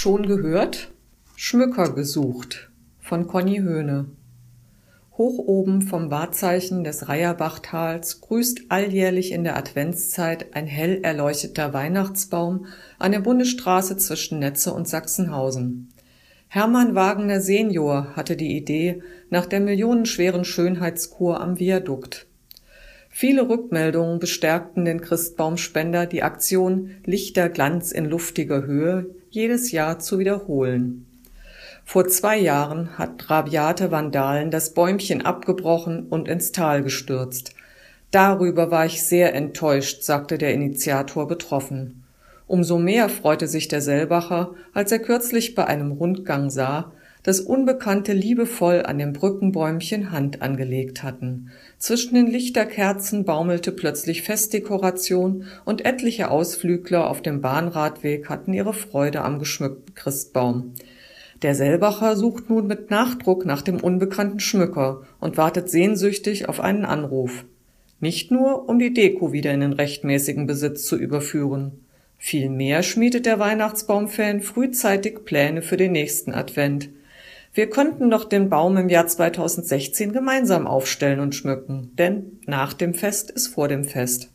Schon gehört? Schmücker gesucht von Conny Höhne. Hoch oben vom Wahrzeichen des Reierbachtals grüßt alljährlich in der Adventszeit ein hell erleuchteter Weihnachtsbaum an der Bundesstraße zwischen Netze und Sachsenhausen. Hermann Wagner Senior hatte die Idee nach der millionenschweren Schönheitskur am Viadukt. Viele Rückmeldungen bestärkten den Christbaumspender, die Aktion Lichterglanz in luftiger Höhe jedes Jahr zu wiederholen. Vor zwei Jahren hat rabiate Vandalen das Bäumchen abgebrochen und ins Tal gestürzt. Darüber war ich sehr enttäuscht, sagte der Initiator betroffen. Umso mehr freute sich der Selbacher, als er kürzlich bei einem Rundgang sah, dass Unbekannte liebevoll an dem Brückenbäumchen Hand angelegt hatten. Zwischen den Lichterkerzen baumelte plötzlich Festdekoration und etliche Ausflügler auf dem Bahnradweg hatten ihre Freude am geschmückten Christbaum. Der Selbacher sucht nun mit Nachdruck nach dem unbekannten Schmücker und wartet sehnsüchtig auf einen Anruf. Nicht nur, um die Deko wieder in den rechtmäßigen Besitz zu überführen. Vielmehr schmiedet der Weihnachtsbaumfan frühzeitig Pläne für den nächsten Advent. Wir könnten doch den Baum im Jahr 2016 gemeinsam aufstellen und schmücken, denn nach dem Fest ist vor dem Fest.